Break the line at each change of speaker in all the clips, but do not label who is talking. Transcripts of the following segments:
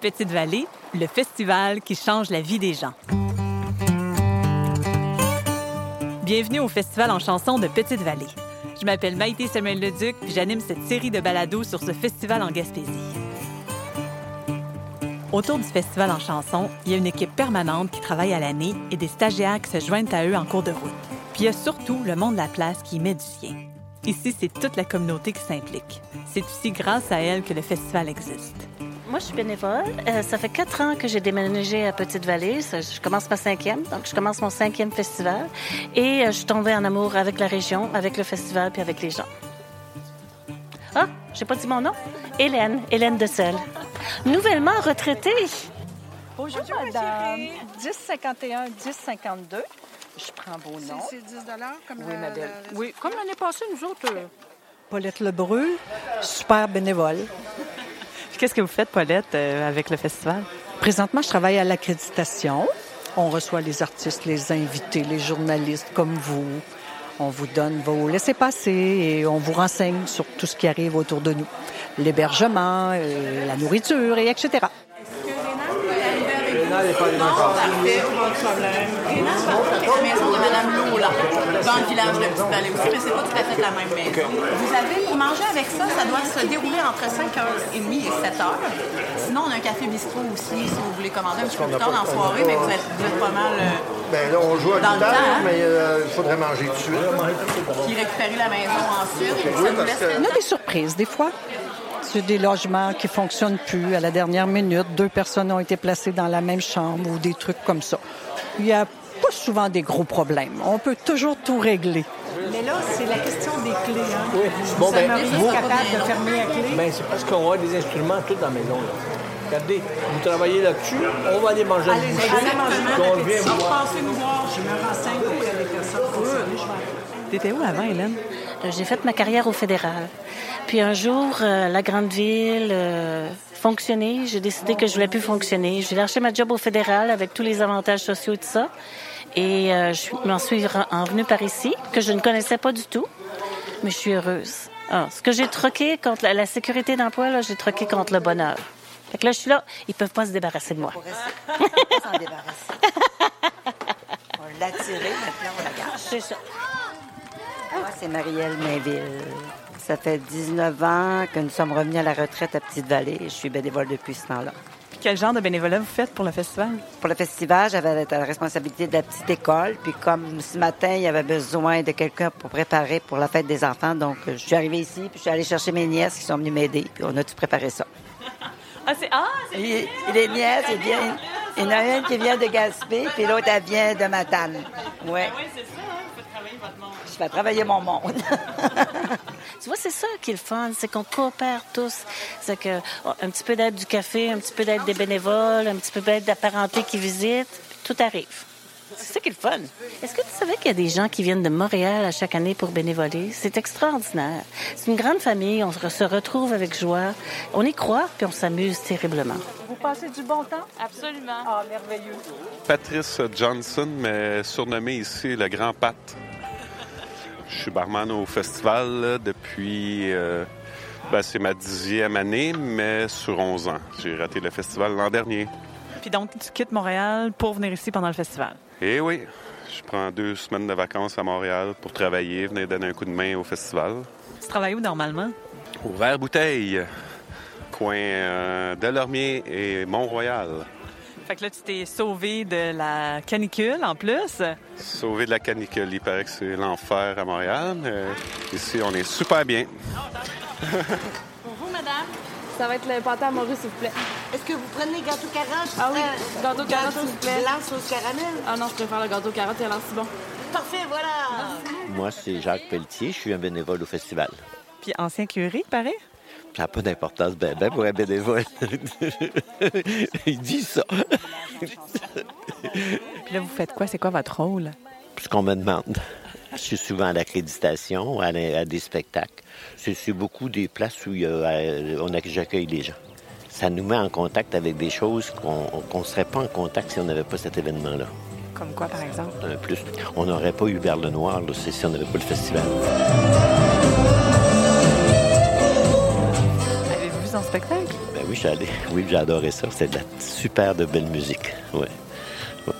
Petite Vallée, le festival qui change la vie des gens. Bienvenue au Festival en chanson de Petite Vallée. Je m'appelle Maïté Samuel Leduc, puis j'anime cette série de balados sur ce festival en Gaspésie. Autour du festival en chanson, il y a une équipe permanente qui travaille à l'année et des stagiaires qui se joignent à eux en cours de route. Puis il y a surtout le monde de la place qui y met du sien. Ici, c'est toute la communauté qui s'implique. C'est aussi grâce à elle que le festival existe.
Moi, je suis bénévole. Euh, ça fait quatre ans que j'ai déménagé à Petite-Vallée. Je commence ma cinquième, donc je commence mon cinquième festival. Et euh, je suis tombée en amour avec la région, avec le festival, puis avec les gens. Ah, j'ai pas dit mon nom? Hélène, Hélène de Selle. Nouvellement retraitée.
Bonjour, madame. 1051, 1052. Je prends vos noms.
C'est 10 comme
Oui,
la-
ma belle.
la-
Oui, comme l'année passée, nous autres. euh, Paulette Lebreu, super bénévole.
Qu'est-ce que vous faites, Paulette, euh, avec le festival?
Présentement, je travaille à l'accréditation. On reçoit les artistes, les invités, les journalistes comme vous. On vous donne vos laissez-passer et on vous renseigne sur tout ce qui arrive autour de nous. L'hébergement, euh, la nourriture, et etc.
la maison de Madame Lola, dans le village de Petite Vallée aussi, mais c'est pas tout à fait la même maison. Vous avez, pour manger avec ça, ça doit se dérouler entre 5h30 et 7h. Sinon, on a un café bistrot aussi, si vous voulez commander un petit peu plus tard dans la soirée, mais vous êtes, vous êtes pas mal. euh,
Ben là, on joue à
Dans le
tout à
hein?
mais euh, il faudrait manger tout de suite.
qui récupérer la maison ensuite. ça nous laisse
On a des surprises des fois. C'est des logements qui fonctionnent plus à la dernière minute. Deux personnes ont été placées dans la même chambre ou des trucs comme ça. Il n'y a pas souvent des gros problèmes. On peut toujours tout régler.
Mais là, c'est la question des clés. Hein?
Bon, ben,
Marie
vous,
capable de fermer la clé.
ben, c'est parce qu'on a des instruments tout dans la maison. Là. Regardez, vous travaillez là-dessus, on va aller manger
Allez,
le
allez
boucher,
manger
puis on
la
vient voir.
Passez nous voir.
Je me renseigne auprès des personnes concernées.
T'étais où avant, Hélène?
J'ai fait ma carrière au fédéral. Puis un jour, euh, la grande ville euh, fonctionnait. J'ai décidé que je voulais plus fonctionner. J'ai lâché ma job au fédéral avec tous les avantages sociaux et tout ça. Et euh, je m'en suis ren- en venue par ici, que je ne connaissais pas du tout. Mais je suis heureuse. Ah, ce que j'ai troqué contre la, la sécurité d'emploi, là, j'ai troqué contre le bonheur. Fait que là, je suis là, ils peuvent pas se débarrasser de moi.
s'en débarrasser. on l'a tiré, maintenant on la garde.
C'est ça.
C'est Marielle Mainville. Ça fait 19 ans que nous sommes revenus à la retraite à Petite-Vallée. Je suis bénévole depuis ce temps-là.
Puis quel genre de bénévolat vous faites pour le festival?
Pour le festival, j'avais la responsabilité de la petite école. Puis comme ce matin, il y avait besoin de quelqu'un pour préparer pour la fête des enfants, donc euh, je suis arrivée ici, puis je suis allée chercher mes nièces qui sont venues m'aider, puis on a tout préparé ça.
Ah, c'est... Ah, c'est...
Les nièces, il y en a une qui vient de Gaspé, puis l'autre, elle vient de Matane. Ouais.
Oui, c'est ça,
fais travailler mon monde.
Tu vois, c'est ça qui est le fun, c'est qu'on coopère tous. C'est que oh, un petit peu d'aide du café, un petit peu d'aide des bénévoles, un petit peu d'aide de la parenté qui visite, puis tout arrive. C'est ça qui est le fun. Est-ce que tu savais qu'il y a des gens qui viennent de Montréal à chaque année pour bénévoler? C'est extraordinaire. C'est une grande famille, on se retrouve avec joie, on y croit, puis on s'amuse terriblement.
Vous passez du bon temps?
Absolument.
Ah, merveilleux.
Patrice Johnson, mais surnommé ici le Grand Pat. Je suis barman au festival là, depuis. euh, ben, c'est ma dixième année, mais sur 11 ans. J'ai raté le festival l'an dernier.
Puis donc, tu quittes Montréal pour venir ici pendant le festival.
Et oui, je prends deux semaines de vacances à Montréal pour travailler, venir donner un coup de main au festival.
Tu travailles où normalement?
Au Vert Bouteille, coin euh, Delormier et Mont-Royal.
Fait que là, tu t'es sauvé de la canicule en plus.
Sauvé de la canicule, il paraît que c'est l'enfer à Montréal. mais ici, on est super bien.
Pour vous, madame? Ça va être le pâté à manger, s'il vous plaît.
Est-ce que vous prenez gâteau carotte?
Ah oui, gâteau carotte, s'il vous plaît.
Blanc sauce caramel?
Ah non, je préfère le gâteau carotte, il a l'air si bon.
Parfait, voilà!
Moi, c'est Jacques Pelletier, je suis un bénévole au festival.
Puis ancien curé, pareil.
Ça n'a pas d'importance ben, ben pour un bénévole. Il dit ça.
Puis là, vous faites quoi? C'est quoi votre rôle?
Ce qu'on me demande. Je suis souvent à l'accréditation, à, à des spectacles. C'est beaucoup des places où euh, on a- j'accueille les gens. Ça nous met en contact avec des choses qu'on ne serait pas en contact si on n'avait pas cet événement-là.
Comme quoi, par exemple?
Un plus, on n'aurait pas eu Vers le Noir là, si on n'avait pas le festival. Oui, j'ai adoré ça. C'était de la super de belle musique. Ouais.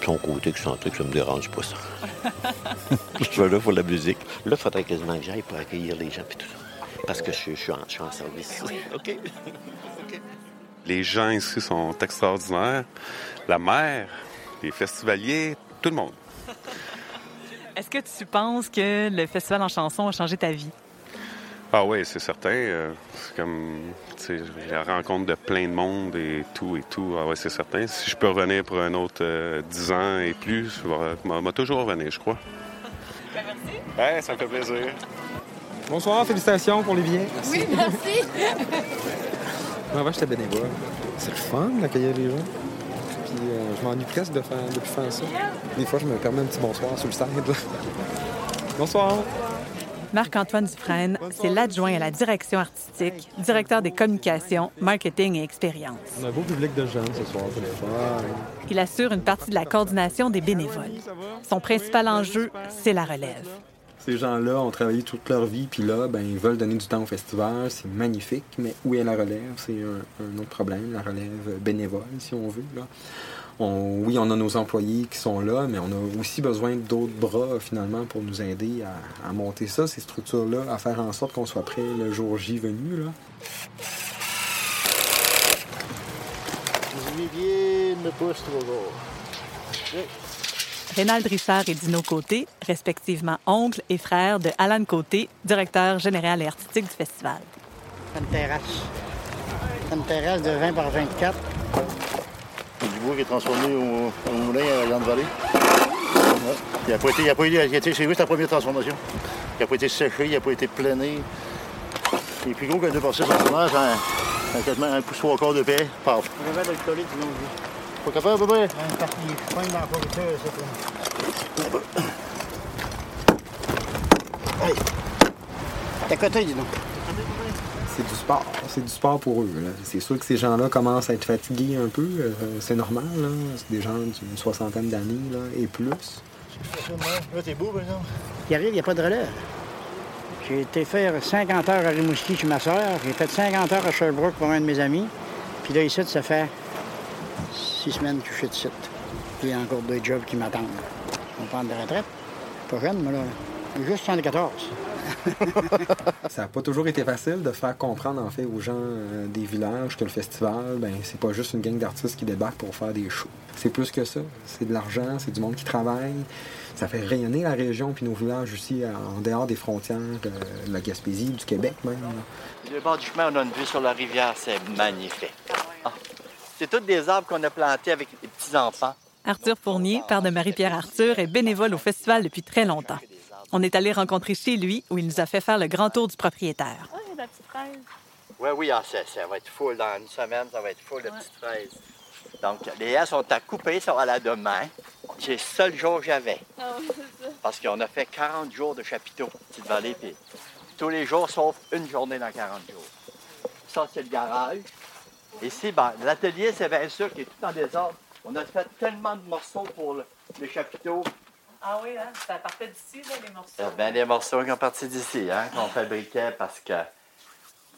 Son côté excentrique, ça me dérange pas ça. je suis là pour la musique. Là, il faudrait quasiment que j'aille pour accueillir les gens puis tout ça. Parce que je, je suis, en, je suis en service. OK.
Les gens ici sont extraordinaires. La mer, les festivaliers, tout le monde.
Est-ce que tu penses que le festival en chanson a changé ta vie?
Ah oui, c'est certain. Euh, c'est comme tu sais, la rencontre de plein de monde et tout et tout. Ah oui, c'est certain. Si je peux revenir pour un autre euh, 10 ans et plus, je vais toujours revenir, je crois.
Merci.
Ouais, ça me fait plaisir.
Bonsoir, félicitations pour les billets.
Oui, merci.
Avant, j'étais bénévole. C'est le fun d'accueillir les gens. Puis euh, je m'ennuie presque de, faire, de plus faire ça. Des fois, je me permets un petit bonsoir sur le side. là. Bonsoir.
Marc-Antoine Dufresne, c'est l'adjoint à la direction artistique, directeur des communications, marketing et expérience.
On a un beau public de jeunes ce soir, c'est fun.
Il assure une partie de la coordination des bénévoles. Son principal enjeu, c'est la relève.
Ces gens-là ont travaillé toute leur vie, puis là, ben, ils veulent donner du temps au festival. C'est magnifique, mais où est la relève? C'est un, un autre problème, la relève bénévole, si on veut. Là. On- oui, on a nos employés qui sont là, mais on a aussi besoin d'autres bras, finalement, pour nous aider à, à monter ça, ces structures-là, à faire en sorte qu'on soit prêt le jour J venu. Là.
Me pousse trop gros.
Rénald Richard et Dino Côté, respectivement oncle et frère de Alan Côté, directeur général et artistique du festival.
Une terrasse. Une terrasse de 20 par 24.
Bois qui est transformé au, au moulin à Grande Vallée. Ouais. Il n'a pas été, il a pas été, il a été- c'est juste la première transformation. Il n'a pas été séché, il n'a pas été plané. Il est plus gros qu'un 2 par 6 centimètres, un, un, quasiment un pouce trois quarts de paix. Paf.
On va de le coller du long
Pas capable, à peu près?
Un parti, je pogne dans la pourriture, c'est tout. Hey! T'as côté, dis donc.
C'est du sport. C'est du sport pour eux. C'est sûr que ces gens-là commencent à être fatigués un peu. euh, c'est normal. là. C'est des gens d'une soixantaine d'années là, et plus.
Là, t'es beau, par exemple.
Il arrive, il n'y a pas de relève. J'ai été faire 50 heures à Rimouski chez ma soeur. J'ai fait 50 heures à Sherbrooke pour un de mes amis. Puis là, ici, ça fait six semaines que je suis ici. Puis il y a encore deux jobs qui m'attendent. Je vais prendre de retraite. Pas jeune, moi, là. Juste 74.
Ça n'a pas toujours été facile de faire comprendre en fait aux gens euh, des villages que le festival, ben c'est pas juste une gang d'artistes qui débarquent pour faire des shows. C'est plus que ça. C'est de l'argent, c'est du monde qui travaille. Ça fait rayonner la région puis nos villages aussi en dehors des frontières euh, de la Gaspésie, du Québec même. là.
Le bord du chemin, on a une vue sur la rivière, c'est magnifique. Ah. C'est tous des arbres qu'on a plantés avec les petits-enfants.
Arthur Fournier, père de Marie-Pierre Arthur, est bénévole au festival depuis très longtemps. On est allé rencontrer chez lui où il nous a fait faire le grand tour du propriétaire.
Ah, il y a de la petite fraise.
Oui, oui, ah, ça, ça va être full dans une semaine, ça va être full de petites fraises. Donc, les haies sont à couper, sont à la demain. C'est le seul jour que j'avais.
Ah oui, c'est ça.
Parce qu'on a fait 40 jours de chapiteau, petite vallée, puis tous les jours, sauf une journée dans 40 jours. Ça, c'est le garage. Ici, ben, l'atelier, c'est bien sûr qui est tout en désordre. On a fait tellement de morceaux pour le, le chapiteau.
Ah oui, hein? ça partait d'ici, les morceaux.
A bien des morceaux qui sont partis d'ici, hein, qu'on fabriquait parce que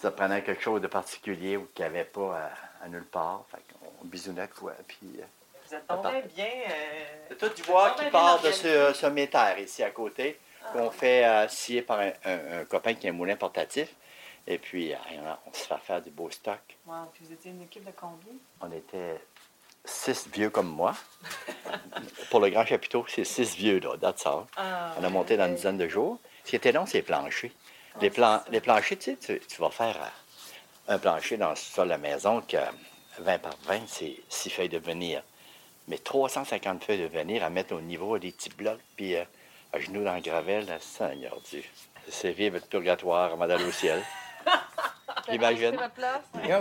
ça prenait quelque chose de particulier ou qu'il n'y avait pas à, à nulle part. Fait qu'on bisounait quoi, puis... euh,
Vous êtes tombé bien.
C'est tout du bois
tombé
qui part de ce, ce métère ici à côté, qu'on fait euh, scier par un, un- un copain qui a un moulin portatif. Et puis, euh, on se fait faire du beau stock.
Wow, puis vous étiez une équipe de combien?
On était six vieux comme moi. Pour le grand chapiteau, c'est six vieux, là, that's all.
Ah,
On a monté dans une dizaine de jours. Ce qui était long, c'est les planchers. Les, plan- les planchers, tu sais, tu, tu vas faire euh, un plancher dans le sol de la maison que 20 par 20, c'est six feuilles de venir. Mais 350 feuilles de venir à mettre au niveau des petits blocs, puis euh, à genoux dans le gravel, là, Seigneur Dieu. C'est vivre le purgatoire d'aller au ciel. J'imagine.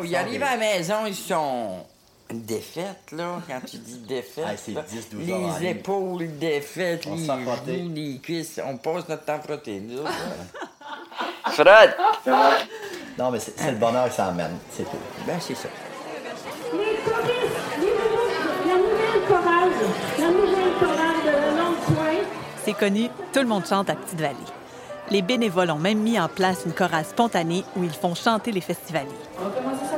Ils arrivent à la maison, ils sont défaites, là. Quand tu dis défaites,
Ah, c'est
là,
10, 12 heures en
les
ligne.
épaules défaites,
On
les genoux, les cuisses. On passe notre temps frotté, nous autres.
Fred! Non, mais c'est le bonheur que ça emmène, c'est tout.
Ben, c'est ça.
La nouvelle chorale, la nouvelle chorale de la Longue Pointe.
C'est connu, tout le monde chante à Petite-Vallée. Les bénévoles ont même mis en place une chorale spontanée où ils font chanter les festivaliers.
On va commencer ça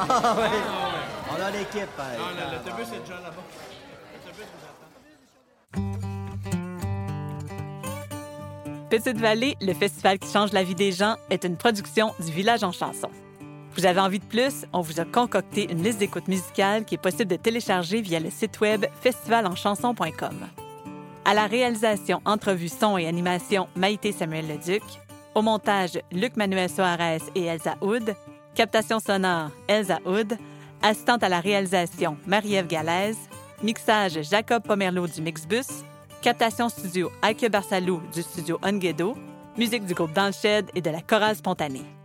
Ah oui.
Ah,
On a l'équipe.
Non, l'autobus est déjà là-bas. L'autobus nous attend.
Petite Vallée, le festival qui change la vie des gens, est une production du Village en chanson. Vous avez envie de plus? On vous a concocté une liste d'écoutes musicales qui est possible de télécharger via le site web festivalenchanson.com. À la réalisation, entrevue, son et animation, Maïté Samuel Leduc. Au montage, Luc-Manuel Soares et Elsa Houd. Captation sonore, Elsa Houd. Assistante à la réalisation, Marie-Ève Galaise. Mixage, Jacob Pomerleau du Mixbus. Captation studio, Ike Barsalou du studio Onguedo. Musique du groupe Dans le et de la chorale spontanée.